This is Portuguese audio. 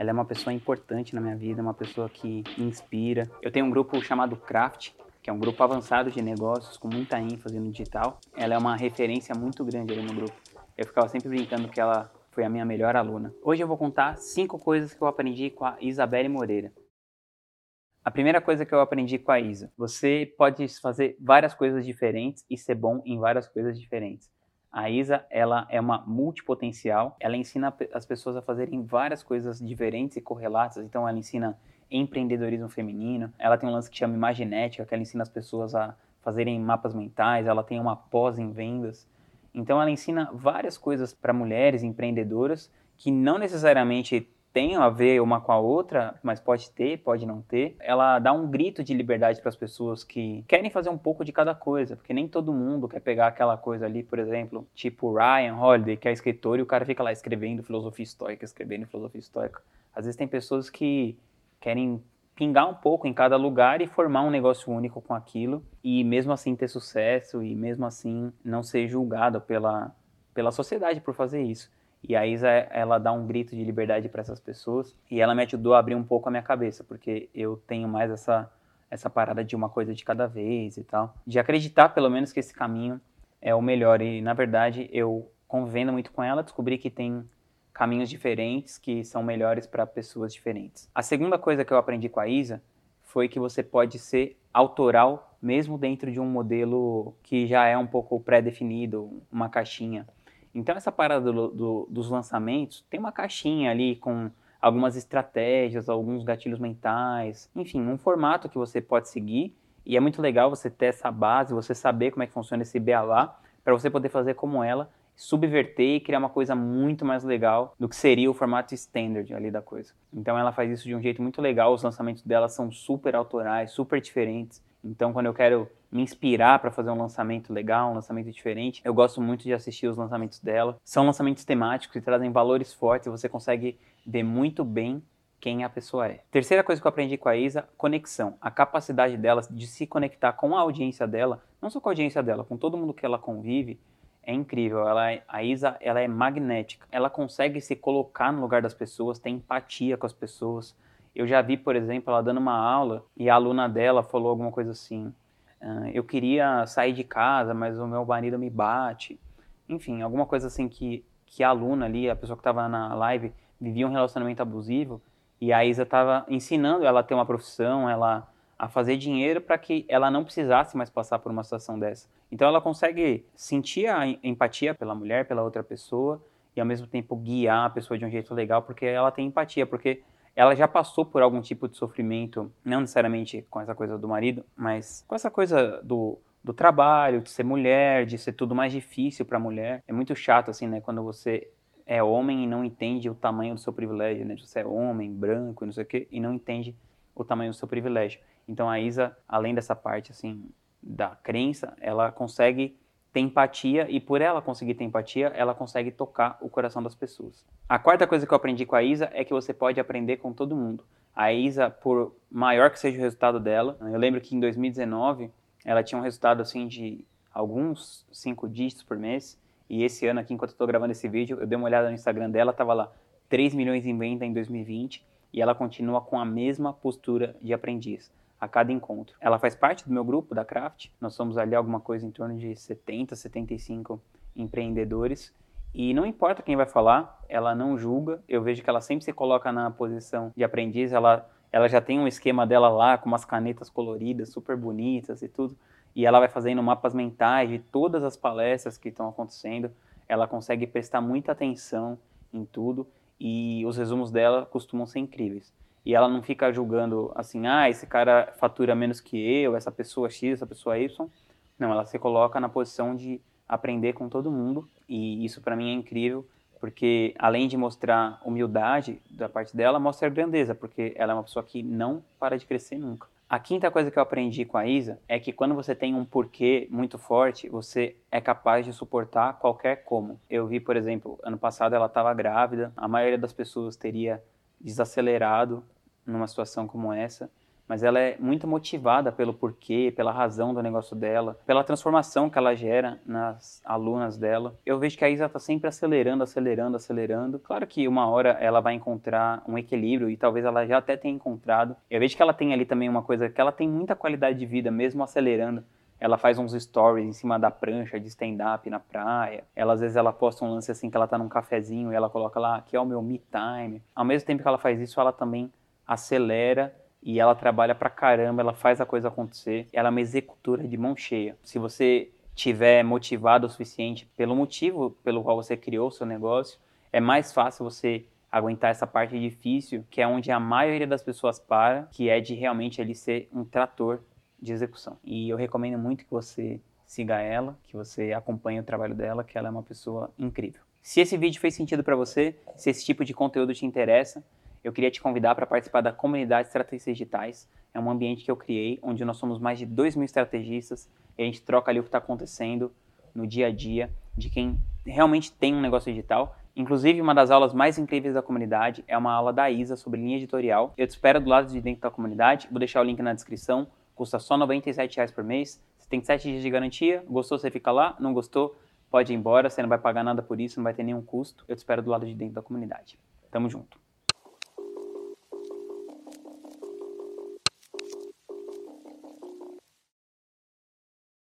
Ela é uma pessoa importante na minha vida, uma pessoa que me inspira. Eu tenho um grupo chamado Craft, que é um grupo avançado de negócios com muita ênfase no digital. Ela é uma referência muito grande ali no grupo. Eu ficava sempre brincando que ela foi a minha melhor aluna. Hoje eu vou contar cinco coisas que eu aprendi com a Isabelle Moreira. A primeira coisa que eu aprendi com a Isa, você pode fazer várias coisas diferentes e ser bom em várias coisas diferentes. A Isa, ela é uma multipotencial, ela ensina as pessoas a fazerem várias coisas diferentes e correlatas, então ela ensina empreendedorismo feminino, ela tem um lance que chama Imaginética, que ela ensina as pessoas a fazerem mapas mentais, ela tem uma pós em vendas, então ela ensina várias coisas para mulheres empreendedoras que não necessariamente têm a ver uma com a outra, mas pode ter, pode não ter. Ela dá um grito de liberdade para as pessoas que querem fazer um pouco de cada coisa, porque nem todo mundo quer pegar aquela coisa ali, por exemplo, tipo Ryan Holiday, que é escritor e o cara fica lá escrevendo filosofia estoica, escrevendo filosofia estoica. Às vezes tem pessoas que querem pingar um pouco em cada lugar e formar um negócio único com aquilo e mesmo assim ter sucesso e mesmo assim não ser julgado pela, pela sociedade por fazer isso. E a Isa, ela dá um grito de liberdade para essas pessoas e ela me ajudou a abrir um pouco a minha cabeça, porque eu tenho mais essa essa parada de uma coisa de cada vez e tal, de acreditar pelo menos que esse caminho é o melhor e na verdade eu convivendo muito com ela descobri que tem caminhos diferentes que são melhores para pessoas diferentes. A segunda coisa que eu aprendi com a Isa foi que você pode ser autoral mesmo dentro de um modelo que já é um pouco pré-definido, uma caixinha. Então essa parada do, do, dos lançamentos tem uma caixinha ali com algumas estratégias, alguns gatilhos mentais, enfim, um formato que você pode seguir e é muito legal você ter essa base, você saber como é que funciona esse BLA para você poder fazer como ela subverter e criar uma coisa muito mais legal do que seria o formato standard ali da coisa. Então ela faz isso de um jeito muito legal, os lançamentos dela são super autorais, super diferentes. Então quando eu quero me inspirar para fazer um lançamento legal, um lançamento diferente, eu gosto muito de assistir os lançamentos dela. São lançamentos temáticos que trazem valores fortes, você consegue ver muito bem quem a pessoa é. Terceira coisa que eu aprendi com a Isa, conexão. A capacidade dela de se conectar com a audiência dela, não só com a audiência dela, com todo mundo que ela convive, é incrível. Ela, é, a Isa, ela é magnética. Ela consegue se colocar no lugar das pessoas, tem empatia com as pessoas. Eu já vi, por exemplo, ela dando uma aula e a aluna dela falou alguma coisa assim: "Eu queria sair de casa, mas o meu marido me bate". Enfim, alguma coisa assim que que a aluna ali, a pessoa que estava na live, vivia um relacionamento abusivo e a Isa estava ensinando ela a ter uma profissão, ela a fazer dinheiro para que ela não precisasse mais passar por uma situação dessa. Então ela consegue sentir a empatia pela mulher, pela outra pessoa e ao mesmo tempo guiar a pessoa de um jeito legal, porque ela tem empatia, porque ela já passou por algum tipo de sofrimento, não necessariamente com essa coisa do marido, mas com essa coisa do, do trabalho, de ser mulher, de ser tudo mais difícil para mulher. É muito chato assim, né, quando você é homem e não entende o tamanho do seu privilégio, né? Você é homem, branco, não sei o quê, e não entende o tamanho do seu privilégio. Então a Isa, além dessa parte assim da crença, ela consegue ter empatia e por ela conseguir ter empatia, ela consegue tocar o coração das pessoas. A quarta coisa que eu aprendi com a Isa é que você pode aprender com todo mundo. A Isa, por maior que seja o resultado dela, eu lembro que em 2019 ela tinha um resultado assim de alguns cinco dígitos por mês e esse ano aqui, enquanto eu estou gravando esse vídeo, eu dei uma olhada no Instagram dela, tava lá 3 milhões em venda em 2020 e ela continua com a mesma postura de aprendiz a cada encontro. Ela faz parte do meu grupo da Craft. Nós somos ali alguma coisa em torno de 70, 75 empreendedores. E não importa quem vai falar, ela não julga. Eu vejo que ela sempre se coloca na posição de aprendiz. Ela, ela já tem um esquema dela lá com umas canetas coloridas, super bonitas e tudo. E ela vai fazendo mapas mentais de todas as palestras que estão acontecendo. Ela consegue prestar muita atenção em tudo e os resumos dela costumam ser incríveis e ela não fica julgando assim, ah, esse cara fatura menos que eu, essa pessoa X, essa pessoa Y. Não, ela se coloca na posição de aprender com todo mundo e isso para mim é incrível, porque além de mostrar humildade da parte dela, mostra grandeza, porque ela é uma pessoa que não para de crescer nunca. A quinta coisa que eu aprendi com a Isa é que quando você tem um porquê muito forte, você é capaz de suportar qualquer como. Eu vi, por exemplo, ano passado ela estava grávida, a maioria das pessoas teria desacelerado numa situação como essa, mas ela é muito motivada pelo porquê, pela razão do negócio dela, pela transformação que ela gera nas alunas dela. Eu vejo que a Isa está sempre acelerando, acelerando, acelerando. Claro que uma hora ela vai encontrar um equilíbrio e talvez ela já até tenha encontrado. Eu vejo que ela tem ali também uma coisa que ela tem muita qualidade de vida, mesmo acelerando ela faz uns stories em cima da prancha de stand-up na praia. Ela, às vezes, ela posta um lance assim que ela tá num cafezinho e ela coloca lá, aqui é o meu me time. Ao mesmo tempo que ela faz isso, ela também acelera e ela trabalha pra caramba, ela faz a coisa acontecer. Ela é uma executora de mão cheia. Se você tiver motivado o suficiente pelo motivo pelo qual você criou o seu negócio, é mais fácil você aguentar essa parte difícil, que é onde a maioria das pessoas para, que é de realmente ele ser um trator de execução. E eu recomendo muito que você siga ela, que você acompanhe o trabalho dela, que ela é uma pessoa incrível. Se esse vídeo fez sentido para você, se esse tipo de conteúdo te interessa, eu queria te convidar para participar da comunidade Estratégias Digitais. É um ambiente que eu criei, onde nós somos mais de 2 mil estrategistas e a gente troca ali o que está acontecendo no dia a dia de quem realmente tem um negócio digital. Inclusive, uma das aulas mais incríveis da comunidade é uma aula da Isa sobre linha editorial. Eu te espero do lado de dentro da comunidade, vou deixar o link na descrição. Custa só R$ 97 por mês. Você tem 7 dias de garantia. Gostou, você fica lá. Não gostou, pode ir embora. Você não vai pagar nada por isso, não vai ter nenhum custo. Eu te espero do lado de dentro da comunidade. Tamo junto.